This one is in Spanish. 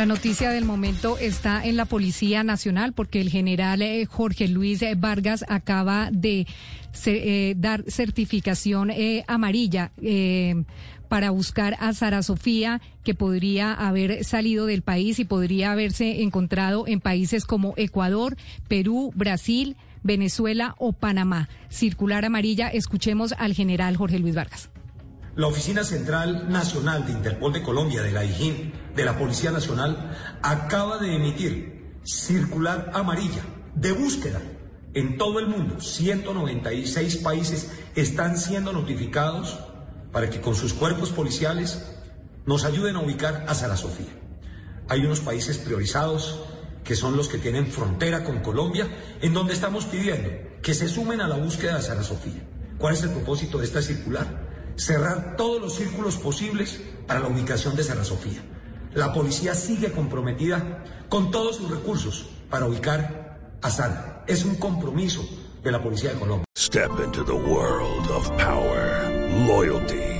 La noticia del momento está en la Policía Nacional porque el general eh, Jorge Luis eh, Vargas acaba de eh, dar certificación amarilla. Para buscar a Sara Sofía, que podría haber salido del país y podría haberse encontrado en países como Ecuador, Perú, Brasil, Venezuela o Panamá. Circular amarilla, escuchemos al general Jorge Luis Vargas. La Oficina Central Nacional de Interpol de Colombia, de la IGIN, de la Policía Nacional, acaba de emitir circular amarilla de búsqueda en todo el mundo. 196 países están siendo notificados para que con sus cuerpos policiales nos ayuden a ubicar a Sara Sofía. Hay unos países priorizados que son los que tienen frontera con Colombia, en donde estamos pidiendo que se sumen a la búsqueda de Sara Sofía. ¿Cuál es el propósito de esta circular? Cerrar todos los círculos posibles para la ubicación de Sara Sofía. La policía sigue comprometida con todos sus recursos para ubicar a Sara. Es un compromiso de la Policía de Colombia. Step into the world of power, loyalty,